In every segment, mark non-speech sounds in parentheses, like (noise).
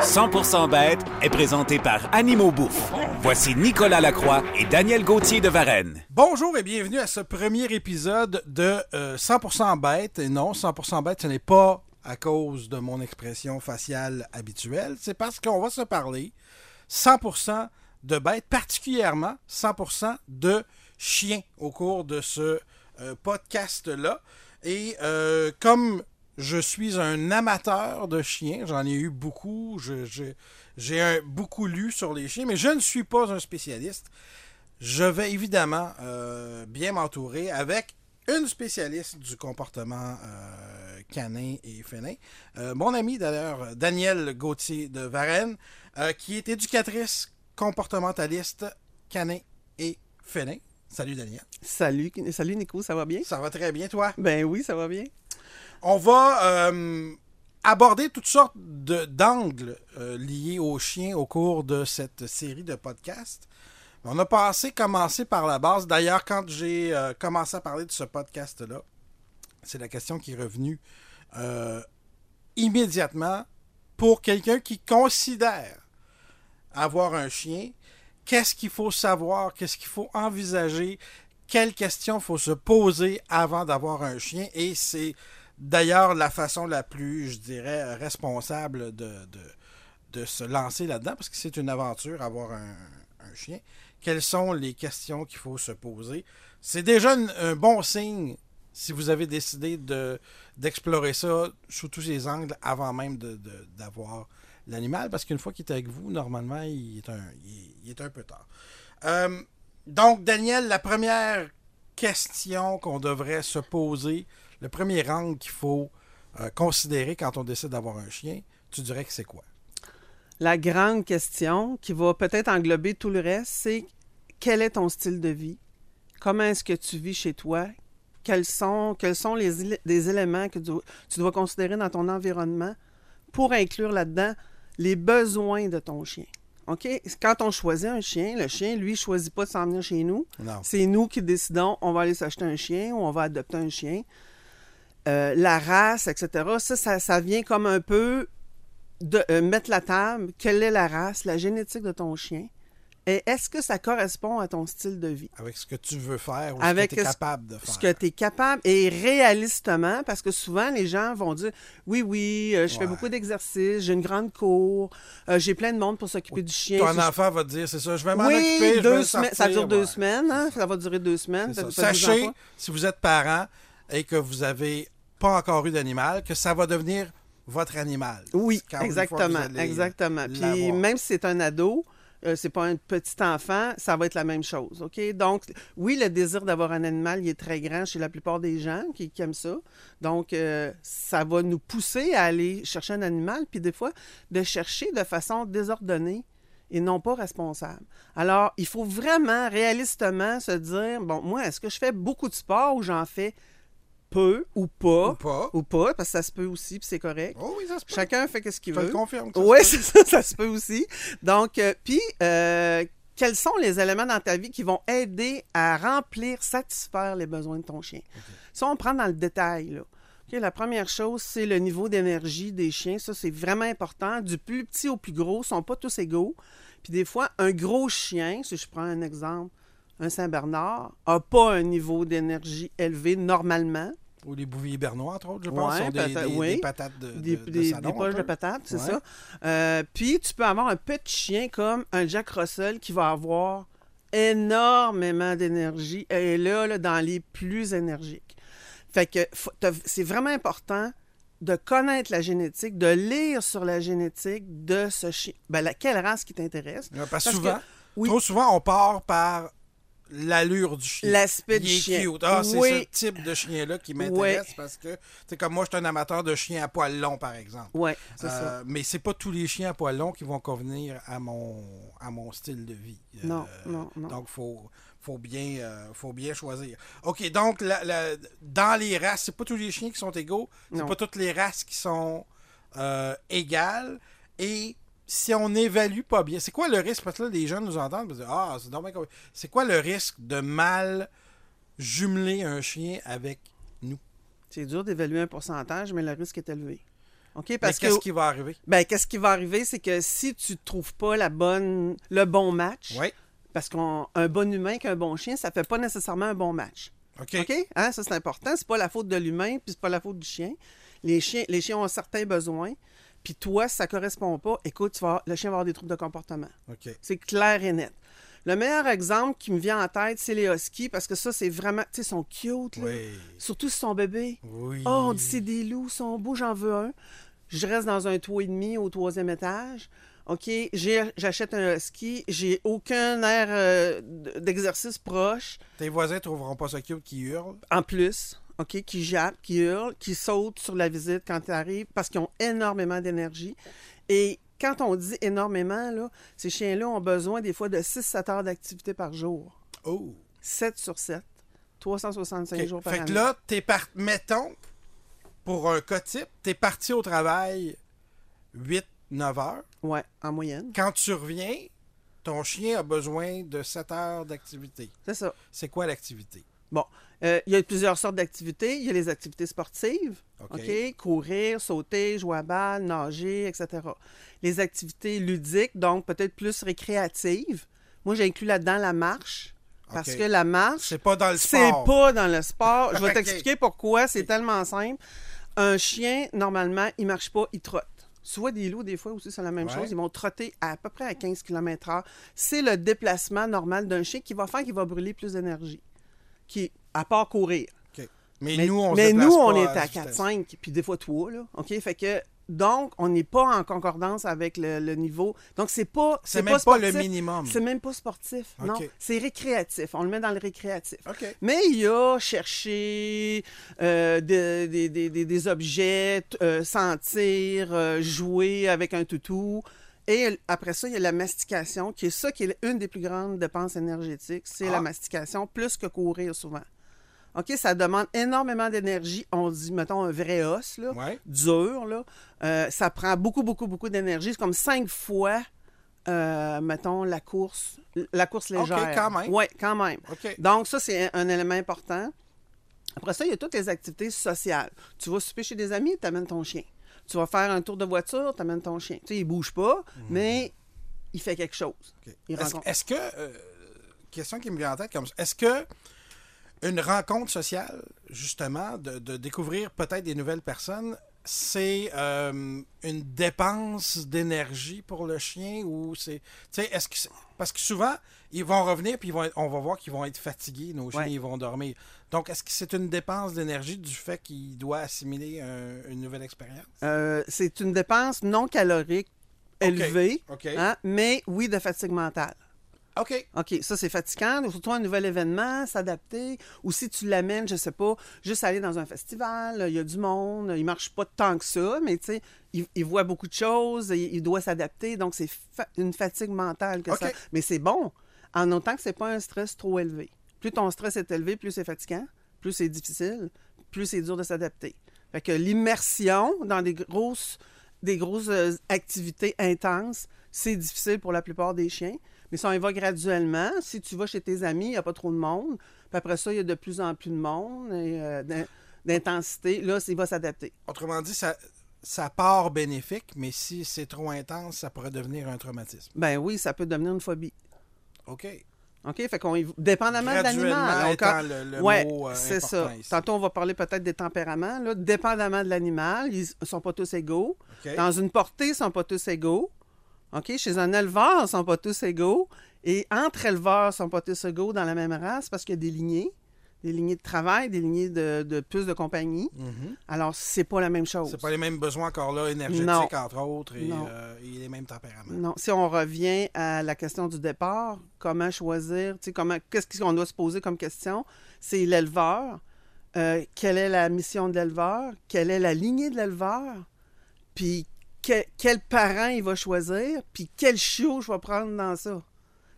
100% bête est présenté par Animaux Bouffe. Voici Nicolas Lacroix et Daniel Gauthier de Varennes. Bonjour et bienvenue à ce premier épisode de euh, 100% bête. Et non, 100% bête, ce n'est pas à cause de mon expression faciale habituelle. C'est parce qu'on va se parler 100% de bêtes, particulièrement 100% de chiens au cours de ce euh, podcast-là. Et euh, comme je suis un amateur de chiens. J'en ai eu beaucoup. Je- je- J'ai beaucoup lu sur les chiens, mais je ne suis pas un spécialiste. Je vais évidemment euh, bien m'entourer avec une spécialiste du comportement euh, canin et félin. Euh, mon ami d'ailleurs, Danielle Gauthier de Varennes, qui est éducatrice comportementaliste canin et félin. Salut Danielle. Salut, salut Nico, ça va bien? Ça va très bien, toi? Ben oui, ça va bien. On va euh, aborder toutes sortes d'angles euh, liés aux chiens au cours de cette série de podcasts. On a passé, commencé par la base. D'ailleurs, quand j'ai euh, commencé à parler de ce podcast-là, c'est la question qui est revenue immédiatement pour quelqu'un qui considère avoir un chien. Qu'est-ce qu'il faut savoir? Qu'est-ce qu'il faut envisager? Quelles questions faut se poser avant d'avoir un chien? Et c'est d'ailleurs la façon la plus, je dirais, responsable de, se lancer là-dedans, parce que c'est une aventure avoir un, chien. Quelles sont les questions qu'il faut se poser? C'est déjà un bon signe si vous avez décidé de, d'explorer ça sous tous ses angles avant même d'avoir l'animal, parce qu'une fois qu'il est avec vous, normalement, il est un, il peu tard. Euh, donc, Daniel, la première question qu'on devrait se poser, le premier angle qu'il faut euh, considérer quand on décide d'avoir un chien, tu dirais que c'est quoi? La grande question qui va peut-être englober tout le reste, c'est quel est ton style de vie? Comment est-ce que tu vis chez toi? Quels sont, quels sont les, éléments que tu, tu dois considérer dans ton environnement pour inclure là-dedans les besoins de ton chien? OK? Quand on choisit un chien, le chien, lui, choisit pas de s'en venir chez nous. C'est nous qui décidons, on va aller s'acheter un chien ou on va adopter un chien. Euh, la race, etc. Ça, ça, ça vient comme un peu de euh, mettre la table. Quelle est la race, la génétique de ton chien? Et est-ce que ça correspond à ton style de vie? Avec ce que tu veux faire ou Avec ce que tu es capable de faire. Ce que tu es capable et réalistement, parce que souvent les gens vont dire Oui, oui, euh, je fais beaucoup d'exercices, j'ai une grande cour, euh, j'ai plein de monde pour s'occuper du chien. Ton je- enfant va te dire, c'est ça, je vais m'en oui, occuper, je vais. Ça dure deux semaines, hein? Ça va durer deux semaines. Ça. Sachez, si vous êtes parent et que vous avez pas encore eu d'animal, que ça va devenir votre animal. Oui, exactement, exactement. Puis même si c'est un ado, euh, c'est pas un petit enfant, ça va être la même chose, OK? Donc, oui, le désir d'avoir un animal, il est très grand chez la plupart des gens qui, qui aiment ça. Donc, euh, ça va nous pousser à aller chercher un animal, puis des fois, de chercher de façon désordonnée et non pas responsable. Alors, il faut vraiment, réalistement, se dire, bon, moi, est-ce que je fais beaucoup de sport ou j'en fais peu ou pas? Ou pas. Ou pas, parce que ça se peut aussi, puis c'est correct. Oh oui, ça se peut. Chacun fait ce qu'il Je te le veut. confirme. ça Oui, peut. c'est (laughs) ça, ça se peut aussi. Donc, euh, puis, euh, quels sont les éléments dans ta vie qui vont aider à remplir, satisfaire les besoins de ton chien? Si on prend dans le détail, là. La première chose, c'est le niveau d'énergie des chiens. Ça, c'est vraiment important. Du plus petit au plus gros, ils sont pas tous égaux. Puis des fois, un gros chien, si je prends un exemple, un Saint-Bernard, n'a pas un niveau d'énergie élevé normalement. Ou les bouviers bernois, entre autres, je pense, Ouais, sont des, oui. des patates de, des, de- de des- salon, des poches de patates, c'est Ouais. ça. Euh, puis tu peux avoir un petit chien comme un Jack Russell qui va avoir énormément d'énergie et là, là, dans les plus énergiques. Fait que c'est vraiment important de connaître la génétique, de lire sur la génétique de ce chien. Ben, la, quelle race qui t'intéresse? Parce souvent, que- oui. trop souvent, on part par l'allure du chien. L'aspect du chien. cute. Ah, c'est Oui. ce type de chien-là qui m'intéresse parce que, c'est comme moi, je suis un amateur de chiens à poil long, par exemple. Oui, c'est Euh, ça. Mais c'est pas tous les chiens à poil long qui vont convenir à mon, à mon style de vie. Euh, Non, non, non. Donc, il faut, faut, bien, euh, faut bien choisir. OK, donc, la- la- dans les races, c'est pas tous les chiens qui sont égaux. C'est pas toutes les races qui sont égales. Et si on n'évalue pas bien, c'est quoi le risque? Parce que là, les gens nous entendent et disent Ah, c'est dommage. C'est quoi le risque de mal jumeler un chien avec nous? C'est dur d'évaluer un pourcentage, mais le risque est élevé. OK? Mais Parce que qu'est-ce qui va arriver? ben, qu'est-ce qui va arriver, c'est que si tu ne trouves pas la bonne, le bon match, Oui. parce qu'un bon humain qu'un bon chien, ça fait pas nécessairement un bon match. OK. OK? Hein? Ça, c'est important. C'est pas la faute de l'humain, puis c'est pas la faute du chien. Les chiens, les chiens ont certains besoins. Puis toi, si ça correspond pas, écoute, tu vas le chien va avoir des troubles de comportement. OK. C'est clair et net. Le meilleur exemple qui me vient en tête, c'est les huskies, parce que ça, c'est vraiment... Tu sais, ils sont cute, là. Oui. Surtout si sont bébés. Oui. Oh, on dit c'est des loups, ils sont beaux, j'en veux un. Je reste dans un toit et demi au troisième étage. OK, j'achète un husky, j'ai aucun air euh, d'exercice proche. Tes voisins trouveront pas ça cute qui hurle? En plus, OK, qui jappent, qui hurlent, qui sautent sur la visite quand ils arrivent parce qu'ils ont énormément d'énergie. Et quand on dit énormément, là, ces chiens-là ont besoin des fois de 6-7 heures d'activité par jour. Oh. 7 sur 7. 365 OK. jours par Fait année. que là, t'es par... mettons, pour un cas type, t'es parti au travail 8-9 heures. Ouais, en moyenne. Quand tu reviens, ton chien a besoin de 7 heures d'activité. C'est ça. C'est quoi l'activité? Bon, euh, il y a plusieurs sortes d'activités. Il y a les activités sportives, OK. Courir, sauter, jouer à balle, nager, etc. Les activités ludiques, donc peut-être plus récréatives. Moi, j'ai inclus là-dedans la marche. Parce que la marche, C'est pas dans le c'est sport. pas dans le sport. Je vais (laughs) t'expliquer pourquoi. C'est tellement simple. Un chien, normalement, il marche pas, il trotte. Vois des loups, des fois aussi, c'est la même Ouais. chose. Ils vont trotter à, à peu près à 15 km/h. C'est le déplacement normal d'un chien qui va faire qu'il va brûler plus d'énergie. Qui, à part courir. Mais, Mais nous, on mais nous, est à à vitesse. 4-5, puis des fois 3, là. OK? Fait que, donc, on n'est pas en concordance avec le, le niveau. Donc, c'est pas. C'est même pas, le minimum. C'est même pas sportif. Non. C'est récréatif. On le met dans le récréatif. Mais il y a chercher euh, des, des- des- des- des objets, euh, sentir, euh, jouer avec un toutou. Et après ça, il y a la mastication, qui est ça qui est une des plus grandes dépenses énergétiques. C'est Ah. la mastication, plus que courir souvent. OK, ça demande énormément d'énergie. On dit, mettons, un vrai os, là, Ouais. dur, là. Euh, ça prend beaucoup, beaucoup, beaucoup d'énergie. C'est comme cinq fois, euh, mettons, la course, la course OK, légère. quand même. Oui, quand même. OK. Donc, ça, c'est un, un élément important. Après ça, il y a toutes les activités sociales. Tu vas souper chez des amis, tu amènes ton chien. Tu vas faire un tour de voiture, tu amènes ton chien. Tu sais, il bouge pas, mais il fait quelque chose. Est-ce que, euh, question qui me vient en tête comme ça, est-ce que une rencontre sociale, justement, de, de découvrir peut-être des nouvelles personnes, c'est euh, une dépense d'énergie pour le chien ou c'est. Tu sais, est-ce que. Parce que souvent, ils vont revenir puis ils vont être- on va voir qu'ils vont être fatigués, nos chiens, Ouais. ils vont dormir. Donc, est-ce que c'est une dépense d'énergie du fait qu'il doit assimiler un- une nouvelle expérience? Euh, c'est une dépense non calorique élevée, hein, mais oui, de fatigue mentale. OK. OK, ça c'est fatigant, surtout un nouvel événement, s'adapter. Ou si tu l'amènes, je sais pas, juste aller dans un festival, il y a du monde, il marche pas tant que ça, mais tu sais, il, il voit beaucoup de choses, il, il doit s'adapter, donc c'est fa- une fatigue mentale que ça. Mais c'est bon, en autant que c'est pas un stress trop élevé. Plus ton stress est élevé, plus c'est fatigant, plus c'est difficile, plus c'est dur de s'adapter. Fait que l'immersion dans des grosses, des grosses euh, activités intenses, c'est difficile pour la plupart des chiens. Mais ça, on y va graduellement. Si tu vas chez tes amis, il n'y a pas trop de monde. Puis après ça, il y a de plus en plus de monde et euh, d'in- d'intensité. Là, il va s'adapter. Autrement dit, ça, ça part bénéfique, mais si c'est trop intense, ça pourrait devenir un traumatisme. Ben oui, ça peut devenir une phobie. OK. OK? Fait qu'on. Dépendamment de l'animal. mot euh, c'est ça. ici. Tantôt, on va parler peut-être des tempéraments. Là. Dépendamment de l'animal, ils ne sont pas tous égaux. Dans une portée, ils ne sont pas tous égaux. OK? Chez un éleveur, ils ne sont pas tous égaux. Et entre éleveurs, ils ne sont pas tous égaux dans la même race parce qu'il y a des lignées. Des lignées de travail, des lignées de, de plus de compagnie. Mhm. Alors, c'est pas la même chose. C'est pas les mêmes besoins encore là, énergétiques Non. entre autres, et, euh, et les mêmes tempéraments. Non. Si on revient à la question du départ, comment choisir, tu sais, comment, qu'est-ce qu'on doit se poser comme question? C'est l'éleveur. Euh, quelle est la mission de l'éleveur? Quelle est la lignée de l'éleveur? Puis que- quel parent il va choisir? Puis quel chiot je vais prendre dans ça?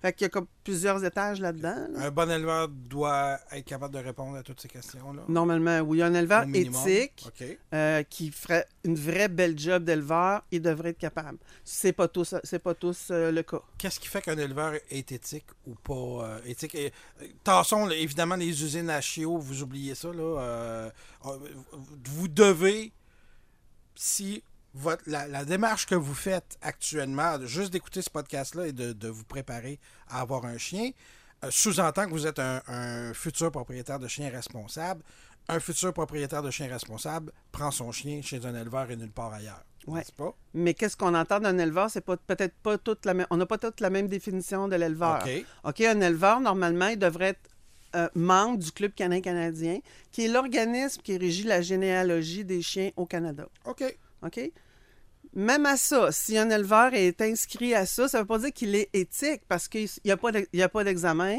Fait qu'il y a comme plusieurs étages là-dedans. là. Un bon éleveur doit être capable de répondre à toutes ces questions-là? Normalement, oui. Un éleveur éthique euh, qui ferait une vraie belle job d'éleveur, il devrait être capable. C'est pas tous, c'est pas tous euh, le cas. Qu'est-ce qui fait qu'un éleveur est éthique ou pas euh, éthique? Et, tassons, évidemment, les usines à chiots, vous oubliez ça. Là, vous devez, si votre, la, la démarche que vous faites actuellement, juste d'écouter ce podcast-là et de, de vous préparer à avoir un chien, euh, sous-entend que vous êtes un, un futur propriétaire de chien responsable. Un futur propriétaire de chien responsable prend son chien chez un éleveur et nulle part ailleurs. Ouais. Pas? Mais qu'est-ce qu'on entend d'un éleveur? C'est pas, peut-être pas toute la même. On n'a pas toute la même définition de l'éleveur. OK. OK, un éleveur, normalement, il devrait être euh, membre du Club canin canadien, qui est l'organisme qui régit la généalogie des chiens au Canada. OK. OK? Même à ça, si un éleveur est inscrit à ça, ça ne veut pas dire qu'il est éthique parce qu'il n'y a pas d'examen,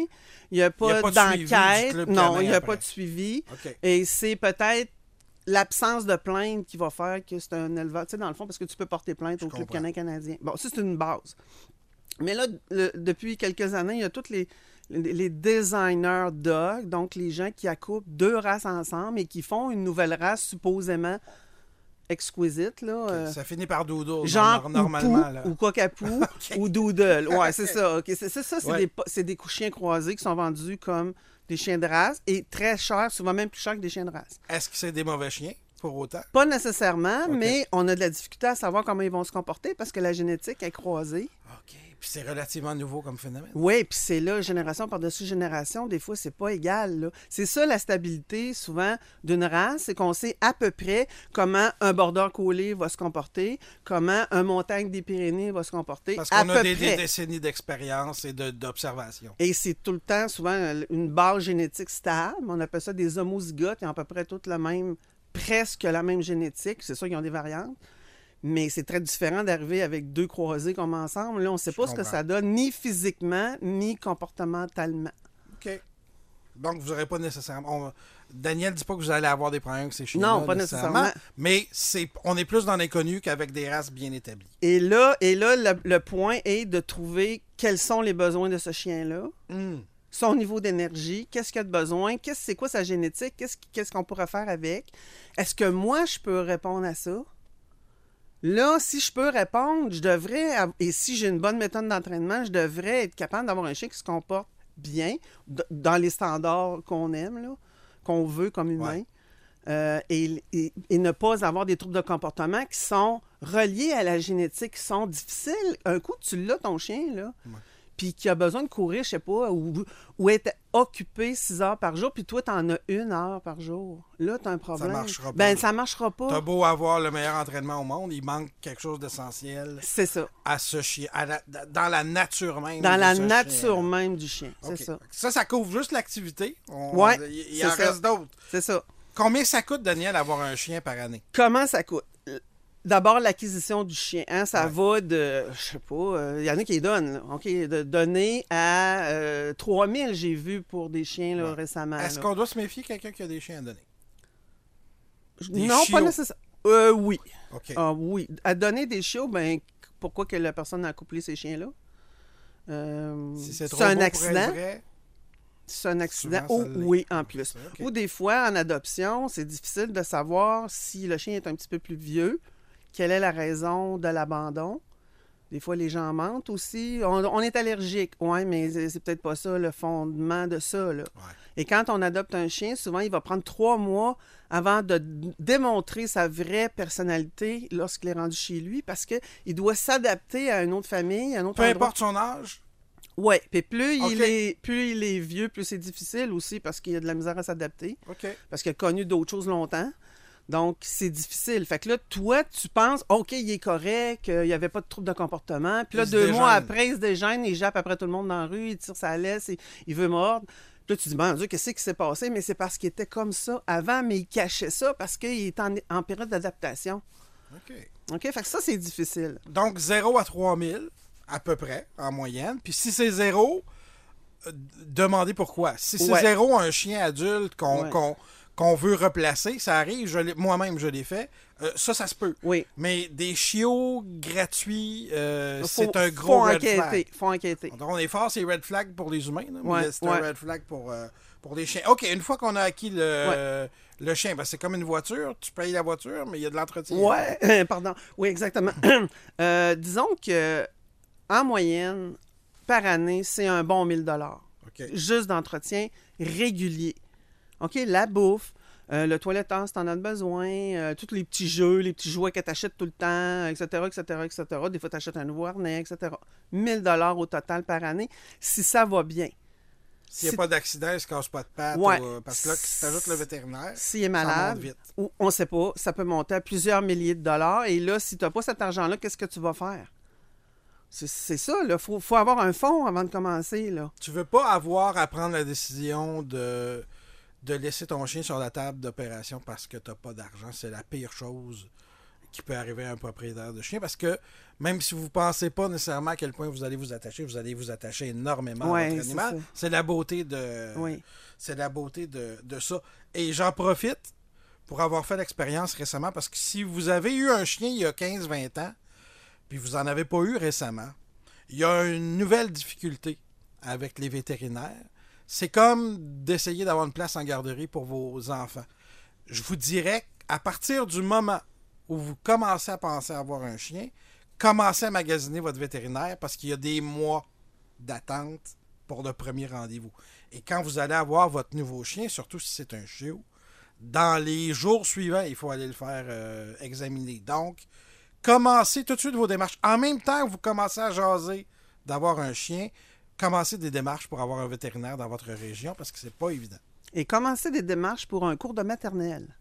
il n'y a pas d'enquête, non, il n'y a pas de suivi. Et c'est peut-être l'absence de plainte qui va faire que c'est un éleveur. Tu sais, dans le fond, parce que tu peux porter plainte Je au Club canin canadien. Bon, ça, c'est une base. Mais là, le- depuis quelques années, il y a tous les, designers dog, donc les gens qui accouplent deux races ensemble et qui font une nouvelle race supposément exquisite, là. euh, Ça finit par dodo, Genre nor- normalement. Là. ou Cockapoo (laughs) ou Doodle. Ouais, c'est ça. C'est ça, c'est Ouais. des, des chiens croisés qui sont vendus comme des chiens de race et très chers, souvent même plus chers que des chiens de race. Est-ce que c'est des mauvais chiens, pour autant? Pas nécessairement, mais on a de la difficulté à savoir comment ils vont se comporter parce que la génétique est croisée. OK. Puis c'est relativement nouveau comme phénomène. Oui, puis c'est là, génération par-dessus génération, des fois, c'est pas égal. C'est ça la stabilité, souvent, d'une race, c'est qu'on sait à peu près comment un border collé va se comporter, comment un montagne des Pyrénées va se comporter. Parce qu'on a des, décennies d'expérience et de- d'observation. Et c'est tout le temps, souvent, une base génétique stable. On appelle ça des homozygotes. Ils ont à peu près toutes la même, presque la même génétique. C'est sûr qu'ils ont des variantes. Mais c'est très différent d'arriver avec deux croisés comme ensemble. Là, on ne sait Je pas ce que ça donne, ni physiquement, ni comportementalement. OK. Donc, vous n'aurez pas nécessairement. on- Daniel dit pas que vous allez avoir des problèmes avec ces chiens Non, pas nécessairement. Mais c'est, on est plus dans l'inconnu qu'avec des races bien établies. Et là, et là le, le point est de trouver quels sont les besoins de ce chien-là, Hmm. son niveau d'énergie, qu'est-ce qu'il a de besoin, qu'est-ce, c'est quoi sa génétique, qu'est-ce, qu'est-ce qu'on pourrait faire avec. Est-ce que moi, je peux répondre à ça? Là, si je peux répondre, je devrais, et si j'ai une bonne méthode d'entraînement, je devrais être capable d'avoir un chien qui se comporte bien, dans les standards qu'on aime, là, qu'on veut comme humain, Ouais. euh, et, et- et ne pas avoir des troubles de comportement qui sont reliés à la génétique, qui sont difficiles. Un coup, tu l'as, ton chien, là, Ouais. Puis qui a besoin de courir, je sais pas, ou, ou être occupé six heures par jour, puis toi, tu en as une heure par jour. Là, tu as un problème. marchera pas, Ben, ça marchera pas. T'as beau avoir le meilleur entraînement au monde, il manque quelque chose d'essentiel C'est ça. à ce chien, à la- dans la nature même. Dans la nature même du chien. C'est ça. Ça, ça couvre juste l'activité. Ouais, Il, il en ça. reste d'autres. C'est ça. Combien ça coûte, Daniel, avoir un chien par année? Comment ça coûte? D'abord, l'acquisition du chien. hein, ça Ouais. va de, je sais pas, il y en a qui les donnent. là, OK, de donner à euh, 3000, j'ai vu pour des chiens là, Ouais. récemment. Est-ce qu'on doit se méfier de quelqu'un qui a des chiens à donner? des Non, chiots? pas nécessairement. Euh, oui. OK. Ah, oui. À donner des chiots, ben, pourquoi que la personne a accouplé ces chiens-là? Euh, si c'est un accident. C'est un accident. Souvent, Oh, oui, en plus. Ou des fois, en adoption, c'est difficile de savoir si le chien est un petit peu plus vieux, quelle est la raison de l'abandon. Des fois, les gens mentent aussi. On, on est allergique, oui, mais c'est peut-être pas ça le fondement de ça. Là. Ouais. Et quand on adopte un chien, souvent, il va prendre trois mois avant de démontrer sa vraie personnalité lorsqu'il est rendu chez lui parce qu'il doit s'adapter à une autre famille, à un autre peu endroit. importe son âge, Oui, puis plus, il est, plus il est vieux, plus c'est difficile aussi parce qu'il a de la misère à s'adapter, parce qu'il a connu d'autres choses longtemps. Donc, c'est difficile. Fait que là, toi, tu penses, OK, il est correct, euh, il n'y avait pas de trouble de comportement. Puis là, Il deux mois après, il se déjeune, il jappe après tout le monde dans la rue, il tire sa laisse, il, il veut mordre. Puis là, tu dis, mon Dieu, qu'est-ce qui s'est passé? Mais c'est parce qu'il était comme ça avant, mais il cachait ça parce qu'il est en, en période d'adaptation. OK. OK? Fait que ça, c'est difficile. Donc, 0 à 3000, à peu près, en moyenne. Puis si c'est 0, demandez pourquoi. Si c'est Ouais. 0, un chien adulte qu'on Ouais. qu'on- qu'on veut replacer, ça arrive, moi-même je l'ai fait, euh, ça, ça se peut. Oui. Mais des chiots gratuits, euh, c'est un gros faut red enquêter. flag. faut enquêter. Donc, on est fort, c'est red flag pour les humains, Ouais, c'est ouais. un red flag pour, euh, pour les chiens. OK, une fois qu'on a acquis le, le chien, ben, c'est comme une voiture, tu payes la voiture, mais il y a de l'entretien. Ouais, (laughs) pardon. Oui, exactement. (clears throat) Disons que en moyenne, par année, c'est un bon 1000 dollars. OK. Juste d'entretien régulier. OK, la bouffe, euh, le toiletteur si t'en as besoin, euh, tous les petits jeux, les petits jouets que t'achètes tout le temps, etc., etc., etc. Des fois, t'achètes un nouveau harnais, etc. 1000 dollars au total par année, si ça va bien. S'il n'y a pas d'accident, il ne se casse pas de patte. Ouais. ou, euh, parce que là, si tu ajoutes le vétérinaire, S'il est malade, vite. ou on sait pas, ça peut monter à plusieurs milliers de dollars. Et là, si tu n'as pas cet argent-là, qu'est-ce que tu vas faire? C'est c'est ça, il faut, faut avoir un fonds avant de commencer. Là. Tu veux pas avoir à prendre la décision de, de laisser ton chien sur la table d'opération parce que tu n'as pas d'argent. C'est la pire chose qui peut arriver à un propriétaire de chien parce que même si vous ne pensez pas nécessairement à quel point vous allez vous attacher, vous allez vous attacher énormément Ouais, à votre animal. C'est la beauté de Oui. c'est la beauté de, de ça. Et j'en profite pour avoir fait l'expérience récemment parce que si vous avez eu un chien il y a 15-20 ans, puis vous n'en avez pas eu récemment, il y a une nouvelle difficulté avec les vétérinaires. C'est comme d'essayer d'avoir une place en garderie pour vos enfants. Je vous dirais qu'à partir du moment où vous commencez à penser à avoir un chien, commencez à magasiner votre vétérinaire parce qu'il y a des mois d'attente pour le premier rendez-vous. Et quand vous allez avoir votre nouveau chien, surtout si c'est un chiot, dans les jours suivants, il faut aller le faire euh, examiner. Donc, commencez tout de suite vos démarches. En même temps vous commencez à jaser d'avoir un chien, commencez des démarches pour avoir un vétérinaire dans votre région parce que c'est pas évident. Et commencer des démarches pour un cours de maternelle.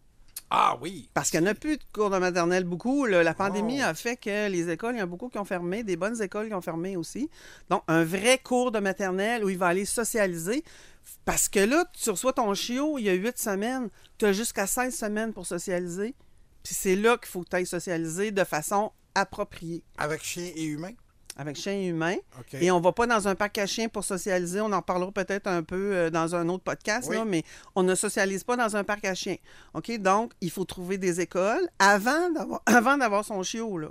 Ah oui! Parce qu'il n'y en a plus de cours de maternelle beaucoup. La pandémie Oh. a fait que les écoles, il y en a beaucoup qui ont fermé, des bonnes écoles qui ont fermé aussi. Donc, un vrai cours de maternelle où il va aller socialiser. Parce que là, tu reçois ton chiot, il y a huit semaines, tu as jusqu'à 16 semaines pour socialiser. Puis c'est là qu'il faut que tu ailles socialiser de façon appropriée. Avec chien et humain? Avec chien et humain. Et on va pas dans un parc à chiens pour socialiser. On en parlera peut-être un peu euh, dans un autre podcast, Oui. là, mais on ne socialise pas dans un parc à chiens. OK? Donc, il faut trouver des écoles avant d'avoir, (laughs) avant d'avoir son chiot, là.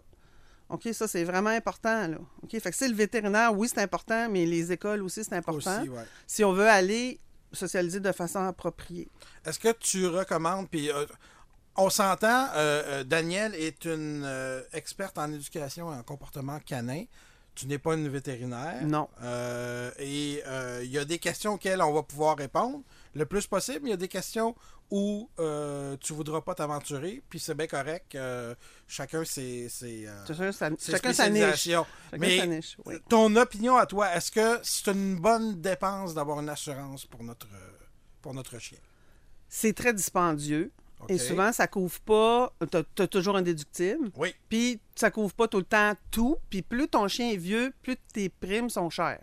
OK? Ça, c'est vraiment important, là. OK? Fait que c'est le vétérinaire, oui, c'est important, mais les écoles aussi, c'est important. Aussi, ouais. Si on veut aller socialiser de façon appropriée. Est-ce que tu recommandes, puis euh, on s'entend, euh, euh, Danielle est une experte en éducation et en comportement canin. Tu n'es pas une vétérinaire. Non. Euh, et euh, il y a des questions auxquelles on va pouvoir répondre le plus possible. Il y a des questions où euh, tu voudras pas t'aventurer, puis c'est bien correct. euh, chacun ses, ses, euh, Chacun sa, ses chacun sa niche. Chacun Mais sa niche, oui. ton opinion à toi, est-ce que c'est une bonne dépense d'avoir une assurance pour notre, pour notre chien? C'est très dispendieux. Et souvent, ça couvre pas. Tu as, toujours un déductible. Oui. Puis ça couvre pas tout le temps tout. Puis plus ton chien est vieux, plus tes primes sont chères.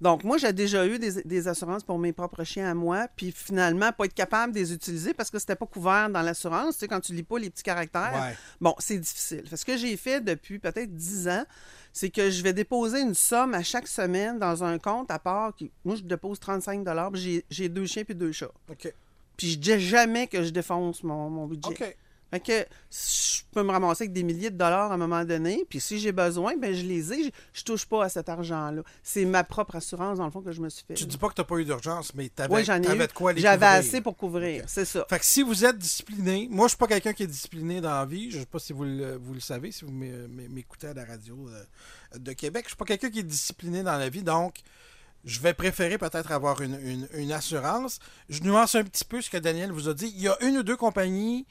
Donc, moi, j'ai déjà eu des, des assurances pour mes propres chiens à moi, puis finalement, pas être capable de les utiliser parce que c'était pas couvert dans l'assurance. Tu sais, quand tu lis pas les petits caractères, Ouais. bon, c'est difficile. Fait Ce que j'ai fait depuis peut-être 10 ans, c'est que je vais déposer une somme à chaque semaine dans un compte à part. Qui, moi, je dépose 35 puis j'ai- j'ai deux chiens puis deux chats. OK. Puis je dis jamais que je défonce mon, mon budget. Fait que je peux me ramasser avec des milliers de dollars à un moment donné, puis si j'ai besoin, ben je les ai. Je, je touche pas à cet argent-là. C'est ma propre assurance, dans le fond, que je me suis fait. Tu dis pas que tu n'as pas eu d'urgence, mais tu avais, oui, de quoi les J'avais assez pour couvrir, c'est ça. Fait que si vous êtes discipliné, moi je suis pas quelqu'un qui est discipliné dans la vie, je sais pas si vous le, vous le savez, si vous m'é- m'é- m'écoutez à la radio euh, de Québec, je suis pas quelqu'un qui est discipliné dans la vie, donc je vais préférer peut-être avoir une, assurance. Je nuance un petit peu ce que Daniel vous a dit. Il y a une ou deux compagnies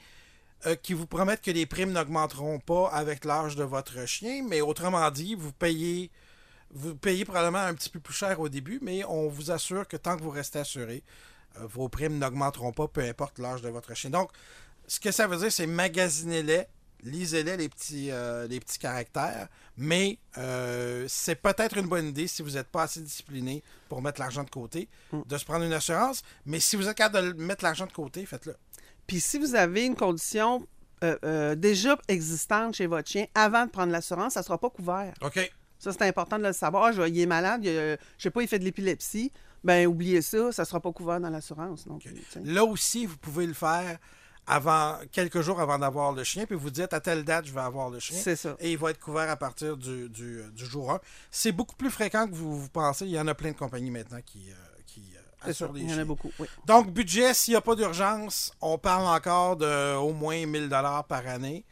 euh, qui vous promettent que les primes n'augmenteront pas avec l'âge de votre chien, mais autrement dit, vous payez vous payez probablement un petit peu plus cher au début, mais on vous assure que tant que vous restez assuré, euh, vos primes n'augmenteront pas, peu importe l'âge de votre chien. Donc, ce que ça veut dire, c'est magasinez-les, lisez-les, les petits, euh, les petits caractères, mais euh, c'est peut-être une bonne idée si vous n'êtes pas assez discipliné pour mettre l'argent de côté, de se prendre une assurance, mais si vous êtes capable de mettre l'argent de côté, faites-le. Puis si vous avez une condition euh, déjà existante chez votre chien avant de prendre l'assurance, ça sera pas couvert. OK. Ça, c'est important de le savoir. Ah, je il est malade, il je sais pas, il fait de l'épilepsie. Ben, oubliez ça, ça sera pas couvert dans l'assurance. Sais. Là aussi, vous pouvez le faire avant quelques jours avant d'avoir le chien, puis vous dites à telle date, je vais avoir le chien. C'est ça. Et il va être couvert à partir du, du, du jour 1. C'est beaucoup plus fréquent que vous, vous pensez. Il y en a plein de compagnies maintenant qui, euh, qui euh, assurent les il y en chiens. a beaucoup, oui. Donc, budget, s'il n'y a pas d'urgence, on parle encore de au moins 1000 dollars par année.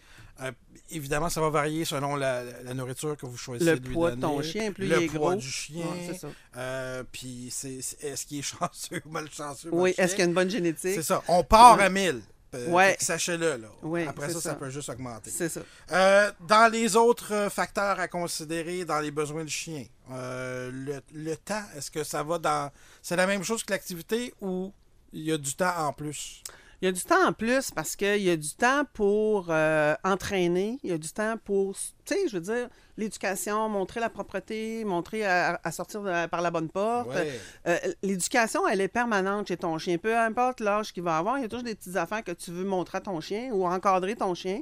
Euh, évidemment, ça va varier selon la, la nourriture que vous choisissez Le de lui poids de ton chien, plus le il est poids gros. du chien. Ouais, c'est ça. euh, puis, est-ce qu'il est (laughs) chanceux ou malchanceux? Oui, est-ce qu'il y a une bonne génétique? C'est ça. On part Ouais. à 1000. Euh, Ouais. Sachez-le. Là. Oui, Après ça, ça, ça. peut juste augmenter. C'est ça. Euh, dans les autres euh, facteurs à considérer dans les besoins du chien, euh, le, le temps, est-ce que ça va dans. C'est la même chose que l'activité ou il y a du temps en plus? Il y a du temps en plus parce qu'il y a du temps pour euh, entraîner, il y a du temps pour, tu sais, je veux dire, l'éducation, montrer la propreté, montrer à, à sortir de- par la bonne porte. Ouais. Euh, l'éducation, elle est permanente chez ton chien. Peu importe l'âge qu'il va avoir, il y a toujours des petites affaires que tu veux montrer à ton chien ou encadrer ton chien.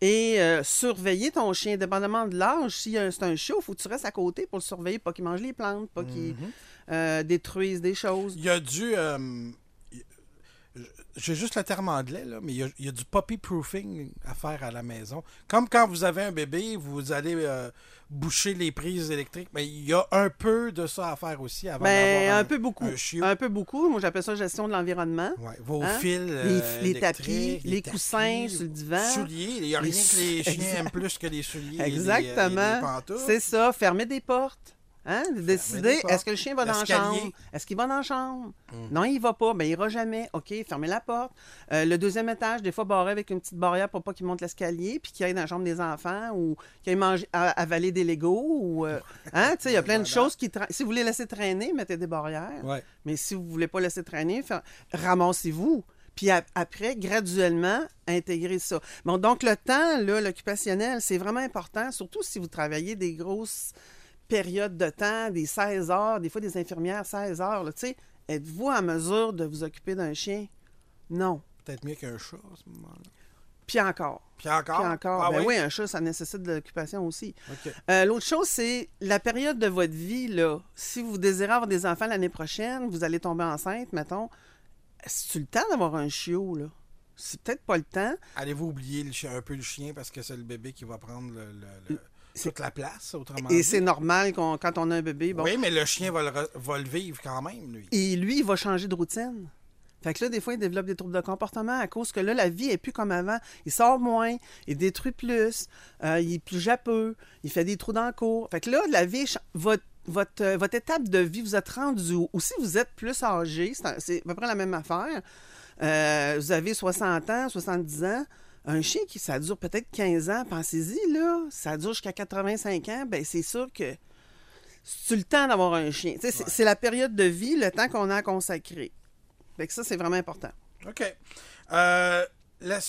Et euh, surveiller ton chien, dépendamment de l'âge. Si c'est un chiot, il faut que tu restes à côté pour le surveiller, pas qu'il mange les plantes, pas qu'il Mhm. euh, détruise des choses. Il y a du. Euh, J'ai juste le terme anglais, là, mais il y, a, il y a du puppy proofing à faire à la maison. Comme quand vous avez un bébé, vous allez euh, boucher les prises électriques. Mais il y a un peu de ça à faire aussi avant Ben, d'avoir un peu beaucoup. un chiot. Un peu beaucoup. Moi, j'appelle ça gestion de l'environnement. Ouais, vos Hein? fils. euh, Les- les tapis, les coussins sur le divan. Souliers. Il n'y a Les rien que les chiens Exact. aiment plus que les souliers. Exactement. C'est ça. Fermer des portes. Hein? De décider, des portes. est-ce que le chien va dans la chambre? Est-ce qu'il va dans la chambre? Mm. Non, il va pas. Ben, il ira jamais. OK, fermez la porte. Euh, le deuxième étage, des fois, barré avec une petite barrière pour pas qu'il monte l'escalier, puis qu'il aille dans la chambre des enfants ou qu'il aille manger, à- avaler des Legos. Ou, euh, (laughs) hein? Tu sais, il y a plein de choses qui... tra- Si vous voulez laisser traîner, mettez des barrières. Ouais. Mais si vous voulez pas laisser traîner, ramassez-vous. Puis a- après, graduellement, intégrez ça. Bon, donc, le temps, là, l'occupationnel, c'est vraiment important, surtout si vous travaillez des grosses périodes de temps, des 16 heures, des fois des infirmières 16 heures. Tu sais, êtes-vous en mesure de vous occuper d'un chien? Non. Peut-être mieux qu'un chat à ce moment-là. Puis encore. Puis encore? Puis encore. Ah ben oui? oui, un chat, ça nécessite de l'occupation aussi. Euh, L'autre chose, c'est la période de votre vie. Là. Si vous désirez avoir des enfants l'année prochaine, vous allez tomber enceinte, mettons. C'est-tu le temps d'avoir un chiot, là? C'est peut-être pas le temps. Allez-vous oublier le chien- un peu le chien parce que c'est le bébé qui va prendre le- le- le- C'est- toute la place, autrement Et c'est normal qu'on- quand on a un bébé. Bon. Oui, mais le chien va le, re- va le vivre quand même, lui. Et lui, il va changer de routine. Fait que là, des fois, il développe des troubles de comportement à cause que là, la vie est plus comme avant. Il sort moins, il détruit plus, euh, il est plus japeux, il fait des trous dans le cours. Fait que là, la vie, votre, votre, votre étape de vie, vous êtes rendu? Ou si vous êtes plus âgé, c'est à peu près la même affaire. Euh, vous avez 60 ans, 70 ans. Un chien qui, ça dure peut-être 15 ans, pensez-y, là, ça dure jusqu'à 85 ans, ben c'est sûr que c'est le temps d'avoir un chien. C'est Ouais. c'est la période de vie, le temps qu'on a à consacrer. Fait que ça, c'est vraiment important. OK. Euh, euh,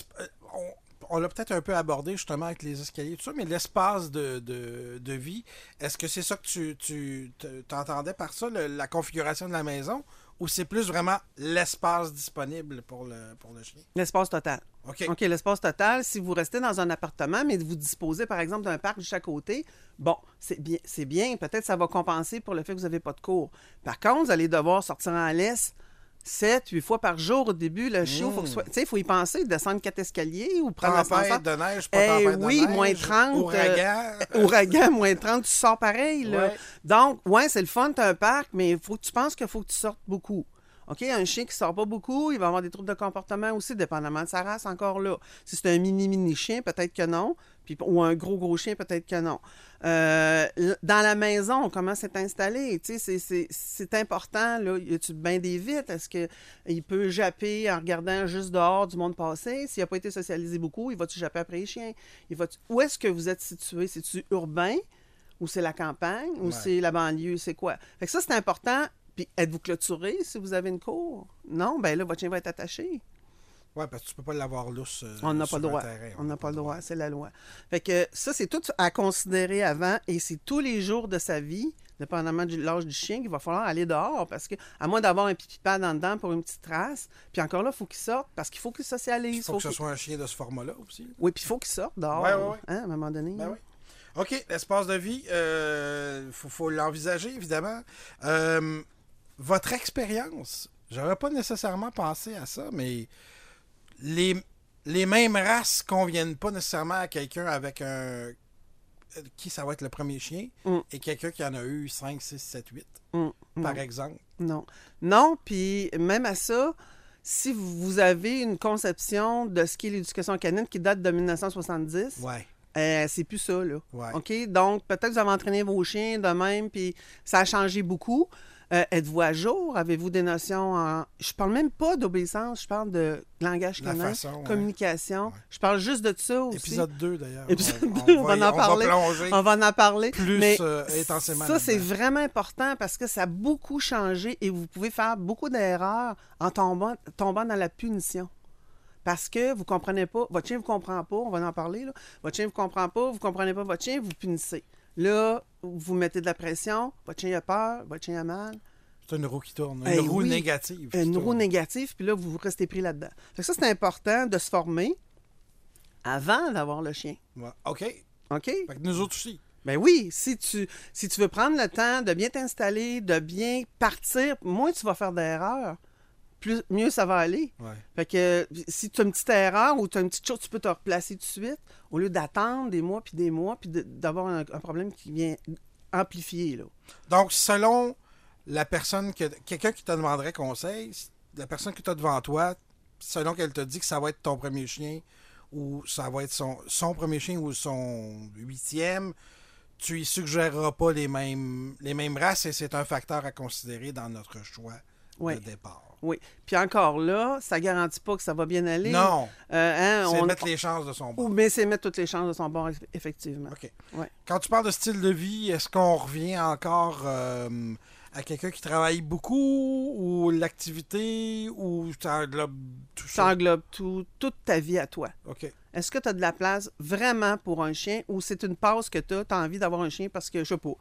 on on l'a peut-être un peu abordé justement avec les escaliers et tout ça, mais l'espace de, de- de vie, est-ce que c'est ça que tu, tu te- t'entendais par ça, le- la configuration de la maison, ou c'est plus vraiment l'espace disponible pour le, pour le chien? L'espace total. OK. OK, l'espace total, si vous restez dans un appartement, mais vous disposez, par exemple, d'un parc juste à côté, bon, c'est bien, c'est bien. Peut-être ça va compenser pour le fait que vous n'avez pas de cours. Par contre, vous allez devoir sortir en laisse 7, 8 fois par jour au début. Le chiot, sais, il faut y penser, descendre quatre escaliers ou prendre l'ascenseur. Tempête de neige, pas Eh tempête de oui, neige. moins 30, Ouragan. (laughs) Ouragan, moins 30, tu sors pareil. Là. Ouais. Donc, ouais, c'est le fun, tu un parc, mais faut que tu penses qu'il faut que tu sortes beaucoup. OK, un chien qui sort pas beaucoup, il va avoir des troubles de comportement aussi, dépendamment de sa race, encore là. Si c'est un mini-mini chien, peut-être que non. Puis, ou un gros gros chien, peut-être que non. Euh, dans la maison, comment c'est installé? C'est- important. Là. Y a-tu bien des vitres? Est-ce qu'il peut japper en regardant juste dehors du monde passé? S'il n'a pas été socialisé beaucoup, il va-tu japper après les chiens? Il va Où est-ce que vous êtes situé? C'est-tu urbain? Ou c'est la campagne? Ou Ouais. c'est la banlieue? C'est quoi? Fait que ça, c'est important. Puis, êtes-vous clôturé si vous avez une cour? Non, ben là, votre chien va être attaché. Ouais, parce que tu peux pas l'avoir lousse. euh, On n'a pas le droit. terrain. On n'a pas le droit, c'est la loi. Fait que ça, c'est tout à considérer avant et c'est tous les jours de sa vie, dépendamment de l'âge du chien, qu'il va falloir aller dehors parce que, à moins d'avoir un pipi pad en dedans pour une petite trace, puis encore là, il faut qu'il sorte parce qu'il faut qu'il socialise. Il faut, faut que ce soit un chien de ce format-là aussi. Oui, puis il faut qu'il sorte dehors. Ouais, ouais, ouais. Hein, à un moment donné. Ben oui. OK, l'espace de vie, il faut, faut l'envisager, évidemment. Euh, votre expérience, j'aurais pas nécessairement pensé à ça, mais les, les mêmes races conviennent pas nécessairement à quelqu'un avec un. Qui ça va être le premier chien Mm. et quelqu'un qui en a eu 5, 6, 7, 8, Hum, par non. exemple. Non. Non, puis même à ça, si vous avez une conception de ce qu'est l'éducation canine qui date de 1970, Ouais. euh, c'est plus ça, là. Ouais. OK? Donc, peut-être que vous avez entraîné vos chiens de même, puis ça a changé beaucoup. Euh, Êtes-vous à jour? Avez-vous des notions en... Je parle même pas d'obéissance, je parle de langage façon, ouais. communication. Ouais. Je parle juste de ça aussi. Épisode 2, d'ailleurs. Épisode On- 2, on on va y- en on parler. On va en parler. plus mais euh, intensément. ça, c'est vraiment important parce que ça a beaucoup changé et vous pouvez faire beaucoup d'erreurs en tombant, tombant dans la punition. Parce que vous comprenez pas, votre chien vous comprend pas, on va en parler, là. Votre chien vous comprend pas, vous comprenez pas votre chien, vous punissez. Là, vous mettez de la pression, votre chien a peur, votre chien a mal. C'est une roue qui tourne. Une Eh roue oui. négative. Une roue tourne. négative, puis là, vous restez pris là-dedans. Ça, c'est important de se former avant d'avoir le chien. Ouais. OK. OK? Fait que nous autres aussi. Ben oui, si tu, si tu veux prendre le temps de bien t'installer, de bien partir, moins tu vas faire d'erreurs, plus, mieux ça va aller. Ouais. Fait que si tu as une petite erreur ou tu as une petite chose, tu peux te replacer tout de suite au lieu d'attendre des mois puis des mois puis d'avoir un, un problème qui vient amplifier. Là. Donc, selon la personne que. Quelqu'un qui te demanderait conseil, la personne que tu as devant toi, selon qu'elle te dit que ça va être ton premier chien ou ça va être son, son premier chien ou son huitième, tu y suggéreras pas les mêmes, les mêmes races et c'est un facteur à considérer dans notre choix Oui. de départ. Oui. Puis encore là, ça garantit pas que ça va bien aller. Non, Euh, hein, c'est on- mettre les chances de son bord. Ou mais c'est mettre toutes les chances de son bord, eff- effectivement. OK. Ouais. Quand tu parles de style de vie, est-ce qu'on revient encore euh, à quelqu'un qui travaille beaucoup ou l'activité ou ça englobe tout Ça? Ça? englobe tout, toute ta vie à toi. OK. Est-ce que tu as de la place vraiment pour un chien ou c'est une passe que tu as, tu as envie d'avoir un chien parce que, je sais pas,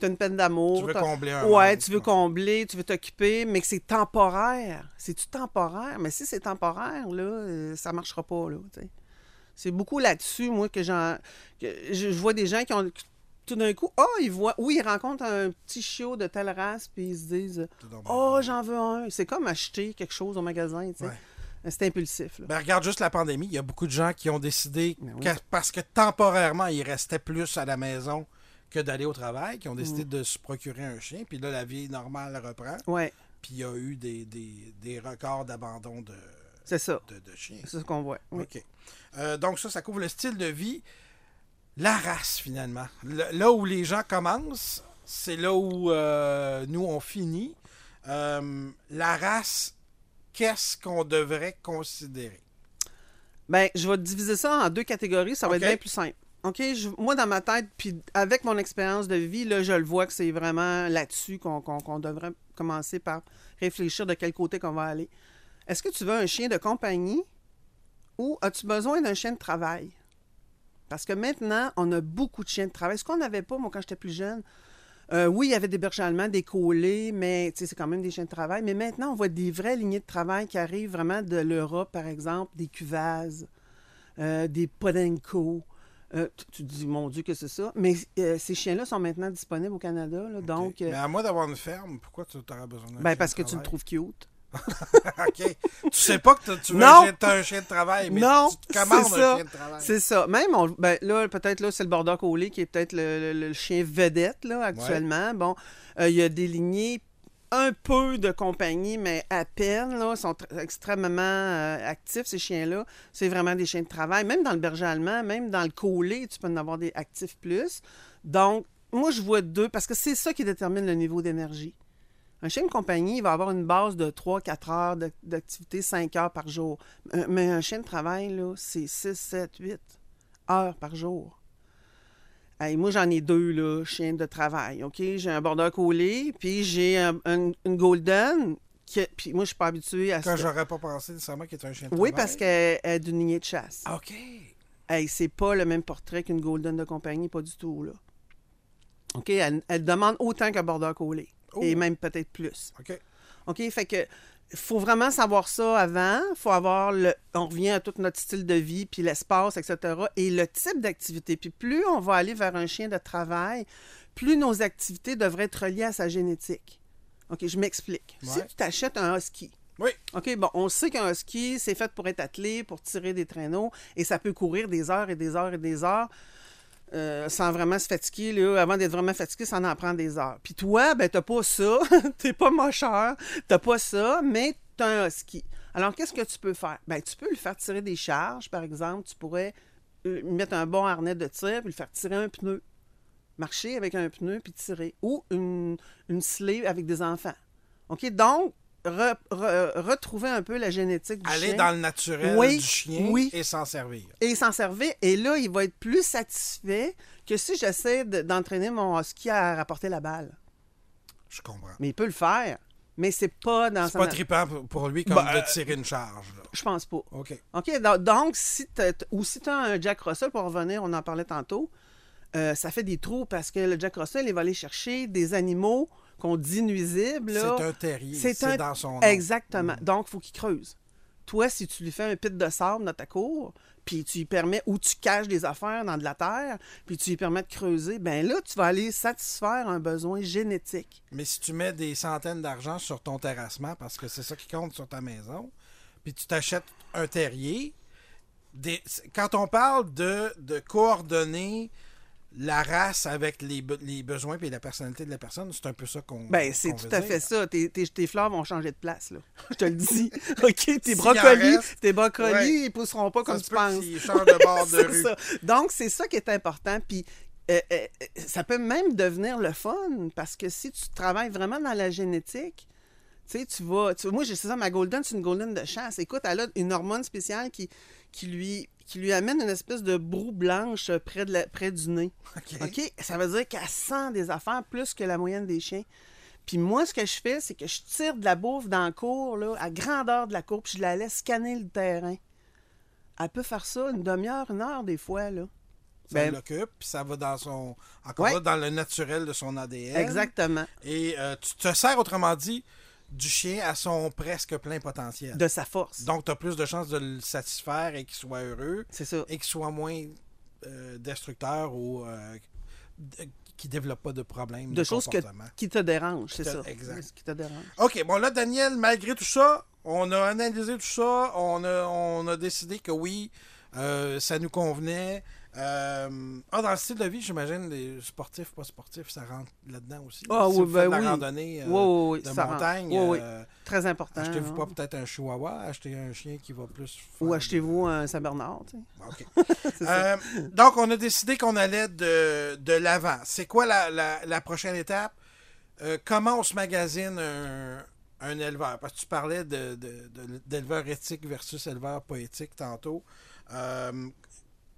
tu as une peine d'amour. Tu veux combler un Ouais, manque, tu veux ouais. combler, tu veux t'occuper, mais que c'est temporaire. C'est-tu temporaire? Mais si c'est temporaire, là, euh, ça marchera pas, là. C'est beaucoup là-dessus, moi, que j'en... que je, vois des gens qui ont... Tout d'un coup, oh, ils voient... Oui, ils rencontrent un petit chiot de telle race, puis ils se disent... Oh, j'en veux un. C'est comme acheter quelque chose au magasin, tu sais. Ouais. C'est impulsif, là. Ben, regarde juste la pandémie. Il y a beaucoup de gens qui ont décidé, Ben oui. que- parce que temporairement, ils restaient plus à la maison que d'aller au travail, qui ont décidé Mm. de se procurer un chien. Puis là, la vie normale reprend. Ouais, Puis il y a eu des, des, des records d'abandon de, c'est ça. de, de chiens. C'est ce qu'on voit. Oui. OK. Euh, donc ça, ça couvre le style de vie. La race, finalement. Le- là où les gens commencent, c'est là où euh, nous, on finit. Euh, la race, qu'est-ce qu'on devrait considérer? Ben, je vais diviser ça en deux catégories. Ça va être bien plus simple. OK? Moi, dans ma tête, puis avec mon expérience de vie, là, je le vois que c'est vraiment là-dessus qu'on devrait commencer par réfléchir de quel côté qu'on va aller. Est-ce que tu veux un chien de compagnie ou as-tu besoin d'un chien de travail? Parce que maintenant, on a beaucoup de chiens de travail. Ce qu'on n'avait pas, moi, quand j'étais plus jeune, euh, oui, il y avait des bergers allemands, des collés, mais c'est quand même des chiens de travail. Mais maintenant, on voit des vraies lignées de travail qui arrivent vraiment de l'Europe, par exemple, des Cuvaz, euh, des Podenco. Euh, tu, te dis, mon Dieu, que c'est ça. Mais euh, ces chiens-là sont maintenant disponibles au Canada. là, donc, euh, Mais à moi d'avoir une ferme, pourquoi tu aurais besoin d'un ben, chien parce que tu le trouves cute. (laughs) OK. Tu sais pas que tu veux Non. un chien, t'as un chien de travail, mais Non, tu te commandes un chien de travail. C'est ça. Même, on- ben, là, peut-être, là, c'est le Border Collie qui est peut-être le, le- le chien vedette, là, actuellement. Bon, il y a des lignées un peu de compagnie, mais à peine, là, sont tr- extrêmement euh, actifs, ces chiens-là. C'est vraiment des chiens de travail. Même dans le berger allemand, même dans le collet, tu peux en avoir des actifs plus. Donc, moi, je vois deux, parce que c'est ça qui détermine le niveau d'énergie. Un chien de compagnie, il va avoir une base de 3-4 heures d'activité, 5 heures par jour. Mais un chien de travail, c'est 6, 7, 8 heures par jour. Hey, moi, j'en ai deux, là, chiens de travail, OK? J'ai un border collé, puis j'ai un- un- une golden, qui, puis moi, je suis pas habituée à Quand ça. j'aurais pas pensé nécessairement qu'il était un chien de Oui, travail. parce qu'elle elle est d'une lignée de chasse. OK. Hey, c'est pas le même portrait qu'une golden de compagnie, pas du tout, là. OK? Elle, elle demande autant qu'un border collé, Oh. et même peut-être plus. OK. OK? Fait que faut vraiment savoir ça avant. faut avoir le. On revient à tout notre style de vie, puis l'espace, etc. Et le type d'activité. Puis plus on va aller vers un chien de travail, plus nos activités devraient être reliées à sa génétique. OK, je m'explique. Si tu t'achètes un husky, Oui. OK, bon, on sait qu'un husky, c'est fait pour être attelé, pour tirer des traîneaux, et ça peut courir des heures et des heures et des heures euh, sans vraiment se fatiguer. Avant d'être vraiment fatigué, ça en prend des heures. Puis toi, ben, t'as pas ça, (laughs) t'es pas mocheur, t'as pas ça, mais t'as un husky. Alors, qu'est-ce que tu peux faire? Ben, tu peux le faire tirer des charges, par exemple. Tu pourrais lui mettre un bon harnais de tir, puis le faire tirer un pneu. Marcher avec un pneu, puis tirer. Ou une, une avec des enfants. OK? Donc, re- re- retrouver un peu la génétique du Aller chien. dans le naturel Oui, du chien oui. et s'en servir. et s'en servir. Et là, il va être plus satisfait que si j'essaie de- d'entraîner mon husky à rapporter la balle. Je comprends. Mais il peut le faire. Mais c'est pas dans C'est pas trippant pour- lui comme Bah, de euh, tirer une charge. là. Je pense pas. OK. OK, do- donc, si ou si tu as un Jack Russell, pour revenir, on en parlait tantôt, euh, ça fait des trous parce que le Jack Russell, il va aller chercher des animaux qu'on dit nuisibles. là. C'est un terrier. C'est un- dans son nom. Exactement. Mm. Donc, il faut qu'il creuse. Toi, si tu lui fais un pit de sable dans ta cour, puis tu lui permets, ou tu caches des affaires dans de la terre, puis tu lui permets de creuser, ben là, tu vas aller satisfaire un besoin génétique. Mais si tu mets des centaines d'argent sur ton terrassement, parce que c'est ça qui compte sur ta maison, puis tu t'achètes un terrier, des- quand on parle de, de coordonner la race avec les, be- les besoins et la personnalité de la personne, c'est un peu ça qu'on Ben, c'est tout à dire. fait ça. Tes, tes- tes fleurs vont changer de place, là. Je te le dis. (laughs) OK, tes brocolis, reste, tes brocolis, ouais. ils pousseront pas Ça comme tu penses. changent de bord (laughs) de rue. ça. Donc, c'est ça qui est important. Puis, euh, euh, euh, ça peut même devenir le fun parce que si tu travailles vraiment dans la génétique, tu sais, tu vas. tu- moi, j'ai c'est ça, ma Golden, c'est une Golden de chasse. Écoute, elle a une hormone spéciale qui, qui, lui, qui lui amène une espèce de broue blanche près, de la- près du nez. OK. OK? Ça veut dire qu'elle sent des affaires plus que la moyenne des chiens. Puis moi, ce que je fais, c'est que je tire de la bouffe dans la cour, là, à grandeur de la cour, puis je la laisse scanner le terrain. Elle peut faire ça une demi-heure, une heure des fois, là. Ça Ben- l'occupe, puis ça va dans son. Encore Ouais. là, dans le naturel de son ADN. Exactement. Et euh, tu te sers, autrement dit, du chien à son presque plein potentiel. De sa force. Donc, tu as plus de chances de le satisfaire et qu'il soit heureux C'est ça. et qu'il soit moins euh, destructeur ou euh, qui ne développe pas de problèmes de, De choses que, qui te dérangent, c'est ça. exact. Qui te dérange. OK, bon là, Daniel, malgré tout ça, on a analysé tout ça, on a, on a décidé que oui, euh, ça nous convenait. Euh, ah, dans le style de vie, j'imagine, les sportifs, pas sportifs, ça rentre là-dedans aussi. Ah si oui, vous ben faites oui. la randonnée euh, oui, de ça montagne, Oui, oui. euh, Très important. achetez-vous hein. pas peut-être un chihuahua, achetez un chien qui va plus... Ou achetez-vous un Saint-Bernard, tu sais. (laughs) Euh, donc, on a décidé qu'on allait de, de l'avant. C'est quoi la, la- la prochaine étape? Comment on se magasine un, un éleveur? Parce que tu parlais de, de- de- d'éleveur éthique versus éleveur poétique tantôt.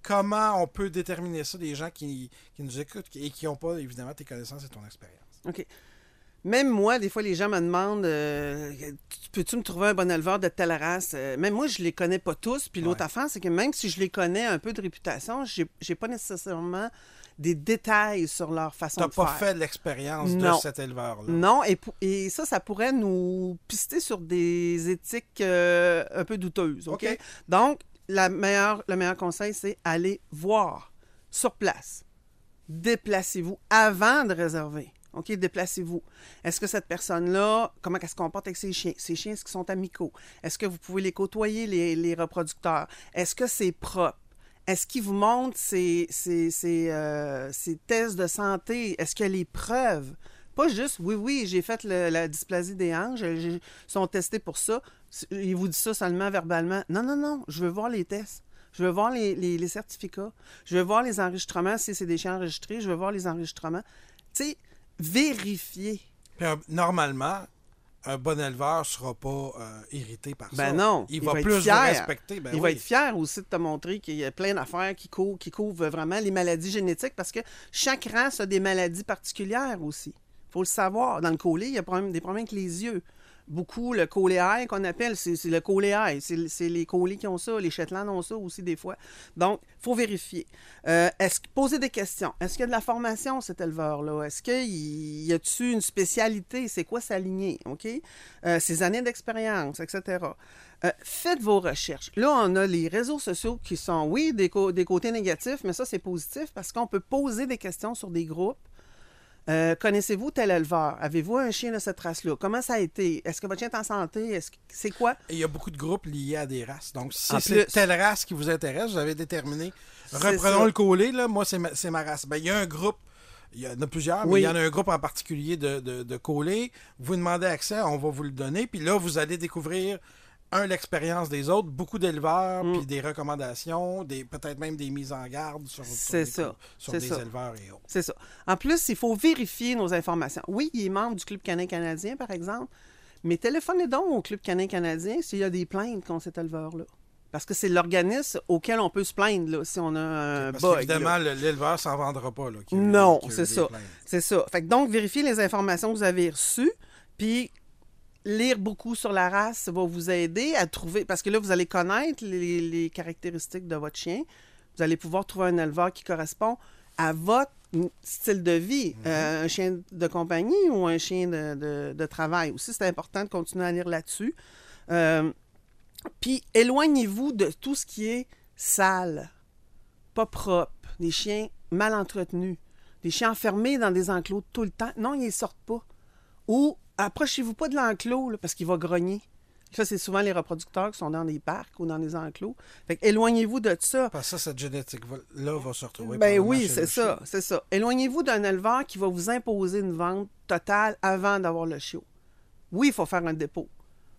Comment on peut déterminer ça des gens qui, qui nous écoutent et qui n'ont pas, évidemment, tes connaissances et ton expérience? OK. Même moi, des fois, les gens me demandent euh, Tu- Peux-tu me trouver un bon éleveur de telle race? Euh, Même moi, je les connais pas tous. Puis l'autre Ouais. affaire, c'est que même si je les connais un peu de réputation, j'ai pas nécessairement des détails sur leur façon Tu n'as de pas faire. fait l'expérience de Non. cet éleveur-là. Non, et, ça, ça pourrait nous pister sur des éthiques euh, un peu douteuses. OK? OK. Donc, le meilleur conseil, c'est aller voir sur place. Déplacez-vous avant de réserver. OK, déplacez-vous. Est-ce que cette personne-là, comment elle se comporte avec ses chiens? Ses chiens, est-ce qu'ils sont amicaux? Est-ce que vous pouvez les côtoyer, les, reproducteurs? Est-ce que c'est propre? Est-ce qu'il vous montre ses, euh, tests de santé? Est-ce qu'il y a les preuves? Pas juste, oui, oui, j'ai fait la dysplasie des hanches, ils sont testés pour ça. Il vous dit ça seulement verbalement. Non, non, non, je veux voir les tests. Je veux voir les, les- les certificats. Je veux voir les enregistrements, si c'est des chiens enregistrés. Je veux voir les enregistrements. Tu sais, vérifier. Puis, euh, normalement, un bon éleveur ne sera pas euh, irrité par ça. Ben non, Il, il va, plus vous respecter. Ben il oui. va être fier aussi de te montrer qu'il y a plein d'affaires qui, cou- qui couvrent vraiment les maladies génétiques parce que chaque race a des maladies particulières aussi. Il faut le savoir. Dans le collet, il y a des problèmes avec les yeux. Beaucoup, le coléail qu'on appelle, c'est le coléail. C'est les collets qui ont ça. Les Shetland ont ça aussi des fois. Donc, il faut vérifier. Euh, est-ce poser des questions. Est-ce qu'il y a de la formation, cet éleveur-là? Est-ce qu'il y a-tu une spécialité? C'est quoi sa lignée? OK? Euh, ses années d'expérience, etc. Euh, faites vos recherches. Là, on a les réseaux sociaux qui sont, oui, des côtés négatifs, mais ça, c'est positif parce qu'on peut poser des questions sur des groupes. Euh, Connaissez-vous tel éleveur? Avez-vous un chien de cette race-là? Comment ça a été? Est-ce que votre chien est en santé? Que- C'est quoi? Il y a beaucoup de groupes liés à des races. Donc, si c'est telle race qui vous intéresse, vous avez déterminé. Reprenons ça. le collet, là. Moi, c'est ma, c'est ma race. Ben, il y a un groupe. Il y en a plusieurs, mais il y en a un groupe en particulier de, de, de collets. Vous demandez accès, on va vous le donner. Puis là, vous allez découvrir un, l'expérience des autres, beaucoup d'éleveurs, Mm. puis des recommandations, des peut-être même des mises en garde sur, sur des- ça, sur c'est des ça. éleveurs et autres. C'est ça. En plus, il faut vérifier nos informations. Oui, il est membre du Club canin canadien, par exemple, mais téléphonez donc au Club canin canadien s'il y a des plaintes contre cet éleveur-là. Parce que c'est l'organisme auquel on peut se plaindre là, si on a un Parce bug. le- l'éleveur s'en vendra pas. Là, Non, c'est ça. C'est ça. Fait que donc, vérifiez les informations que vous avez reçues, puis lire beaucoup sur la race va vous aider à trouver, parce que là, vous allez connaître les, les caractéristiques de votre chien. Vous allez pouvoir trouver un éleveur qui correspond à votre style de vie. Euh, un chien de compagnie ou un chien de, de- de travail. Aussi, c'est important de continuer à lire là-dessus. Euh, puis, éloignez-vous de tout ce qui est sale, pas propre, des chiens mal entretenus, des chiens enfermés dans des enclos tout le temps. Non, ils ne sortent pas. Ou approchez-vous pas de l'enclos là, parce qu'il va grogner. Ça, c'est souvent les reproducteurs qui sont dans des parcs ou dans des enclos. Fait que éloignez-vous de ça. Parce que ça, cette génétique-là va se retrouver. Ben oui, c'est ça, c'est ça. Éloignez-vous d'un éleveur qui va vous imposer une vente totale avant d'avoir le chiot. Oui, il faut faire un dépôt.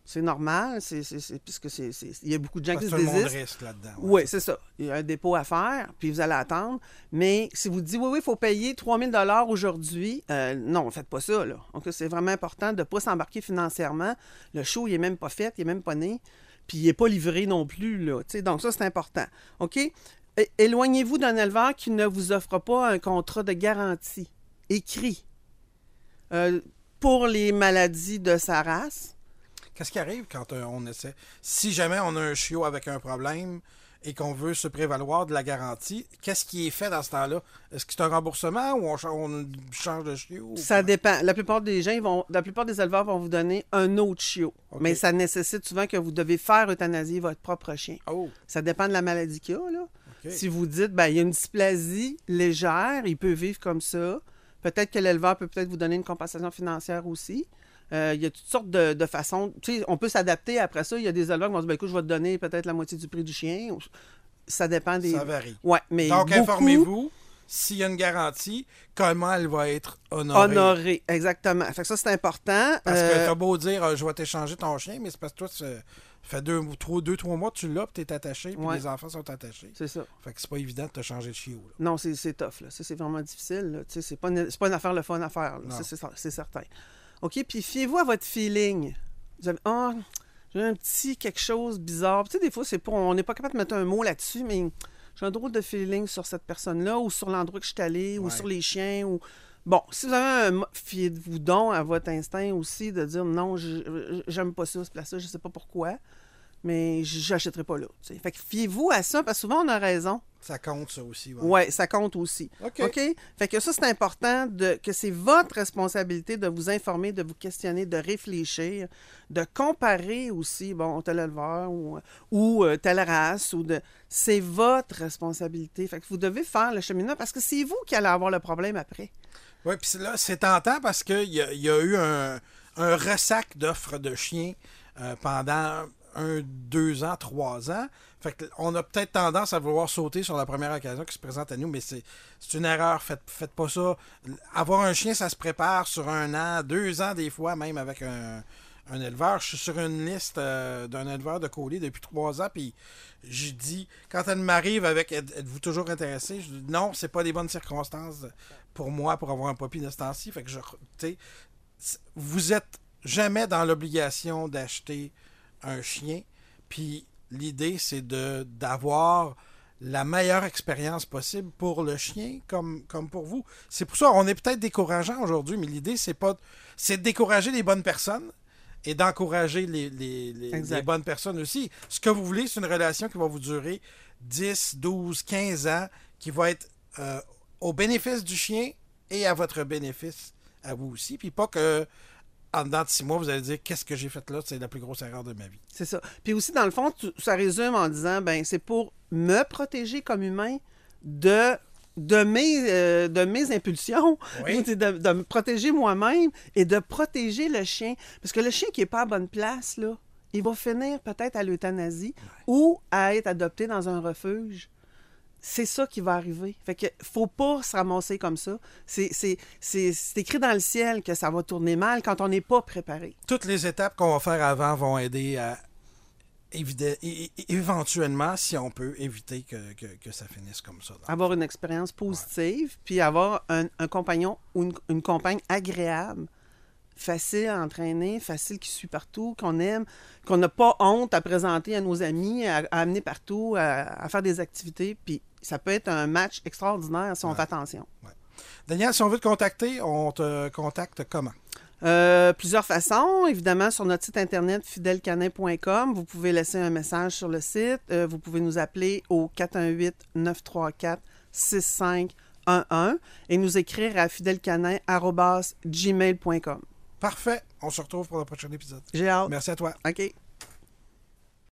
C'est normal, c'est, c'est, c'est- puisque c'est, c'est- il y a beaucoup de gens Parce qui se tout le monde désistent. risque là-dedans. ouais. Oui, c'est ça. Il y a un dépôt à faire, puis vous allez attendre. Mais si vous dites, oui, oui, il faut payer 3000 dollars aujourd'hui, euh, non, faites pas ça. Là. Donc, c'est vraiment important de ne pas s'embarquer financièrement. Le show, il n'est même pas fait, il n'est même pas né, puis il n'est pas livré non plus. Là, donc, ça, c'est important. OK? Éloignez-vous d'un éleveur qui ne vous offre pas un contrat de garantie écrit euh, pour les maladies de sa race. Qu'est-ce qui arrive quand euh, on essaie? Si jamais on a un chiot avec un problème et qu'on veut se prévaloir de la garantie, qu'est-ce qui est fait dans ce temps-là? Est-ce que c'est un remboursement ou on, cha- on change de chiot ou Ça dépend. La plupart des gens, ils vont, la plupart des éleveurs vont vous donner un autre chiot. Mais ça nécessite souvent que vous devez faire euthanasier votre propre chien. Oh, Ça dépend de la maladie qu'il y a. Là. Si vous dites, ben, il y a une dysplasie légère, il peut vivre comme ça. Peut-être que l'éleveur peut peut-être vous donner une compensation financière aussi. Euh, il y a toutes sortes de, de façons. Tu sais, on peut s'adapter après ça. Il y a des éleveurs qui vont dire, ben, écoute, je vais te donner peut-être la moitié du prix du chien. Ça dépend des. ça varie. Ouais, mais Donc, beaucoup informez-vous s'il y a une garantie, comment elle va être honorée. Honoré, exactement. Fait que ça, c'est important. Parce Euh, que t'as beau dire, euh, je vais t'échanger ton chien, mais c'est parce que toi, ça fait deux, trois, deux, trois mois que tu l'as, puis t'es attaché, puis Ouais. les enfants sont attachés. c'est ça. Fait que c'est pas évident de te changer de chiot. là. Non, c'est tough. Là. Ça, c'est vraiment difficile. C'est pas, une- c'est pas une affaire le fun à faire. c'est certain. OK, puis fiez-vous à votre feeling. Vous avez, ah, j'ai un petit quelque chose bizarre. Tu sais, des fois, c'est pas, on n'est pas capable de mettre un mot là-dessus, mais j'ai un drôle de feeling sur cette personne-là, ou sur l'endroit que je suis allé, ou sur les chiens, ou... Bon, si vous avez un... Fiez-vous donc à votre instinct aussi de dire, non, j'aime pas ça, ce place-là, je sais pas pourquoi, mais j'achèterai pas là. Fait que fiez-vous à ça, parce que souvent, on a raison. Ça compte, ça aussi. ouais. Ouais, ça compte aussi. OK. OK? Fait que ça, c'est important de, que c'est votre responsabilité de vous informer, de vous questionner, de réfléchir, de comparer aussi, bon, tel éleveur ou, ou euh, telle race, ou de. C'est votre responsabilité. Fait que vous devez faire le cheminement parce que c'est vous qui allez avoir le problème après. Oui, puis là, c'est tentant parce qu'il y, y a eu un, un ressac d'offres de chiens euh, pendant un, deux ans, trois ans. Fait on a peut-être tendance à vouloir sauter sur la première occasion qui se présente à nous, mais c'est une erreur. Faites, faites pas ça. Avoir un chien, ça se prépare sur un an, deux ans des fois, même avec un, un éleveur. Je suis sur une liste euh, d'un éleveur de colis depuis trois ans, puis je dis, quand elle m'arrive avec Êtes- êtes-vous toujours intéressé, je dis non, c'est pas des bonnes circonstances pour moi pour avoir un puppy de ce temps-ci. Vous êtes jamais dans l'obligation d'acheter un chien. Puis l'idée, c'est de d'avoir la meilleure expérience possible pour le chien comme, comme pour vous. C'est pour ça on est peut-être décourageant aujourd'hui, mais l'idée, c'est pas c'est de décourager les bonnes personnes et d'encourager les, les, les- Exact. les bonnes personnes aussi. Ce que vous voulez, c'est une relation qui va vous durer 10, 12, 15 ans, qui va être euh, au bénéfice du chien et à votre bénéfice à vous aussi. Puis pas que en dedans de six mois, vous allez dire qu'est-ce que j'ai fait là, c'est la plus grosse erreur de ma vie. C'est ça. Puis aussi, dans le fond, tu- ça résume en disant, ben, c'est pour me protéger comme humain de de mes, euh, de mes impulsions, Oui. C'est de, de me protéger moi-même et de protéger le chien. Parce que le chien qui n'est pas à bonne place, là, il va finir peut-être à l'euthanasie ou à être adopté dans un refuge. C'est ça qui va arriver. Fait que faut pas se ramasser comme ça. C'est, c'est, c'est, c'est écrit dans le ciel que ça va tourner mal quand on n'est pas préparé. Toutes les étapes qu'on va faire avant vont aider à évide- é- éventuellement, si on peut, éviter que, que- que ça finisse comme ça. avoir une expérience positive, puis avoir un, un compagnon ou une, une compagne agréable, facile à entraîner, facile qui suit partout, qu'on aime, qu'on n'a pas honte à présenter à nos amis, à, à amener partout, à, à faire des activités. Puis ça peut être un match extraordinaire si on fait attention. Daniel, si on veut te contacter, on te contacte comment? Euh, plusieurs façons. Évidemment, sur notre site internet fidelcanin.com, vous pouvez laisser un message sur le site. Euh, vous pouvez nous appeler au 418-934-6511 et nous écrire à fidelcanin.gmail.com. Parfait. On se retrouve pour le prochain épisode. J'ai hâte. Merci à toi. OK.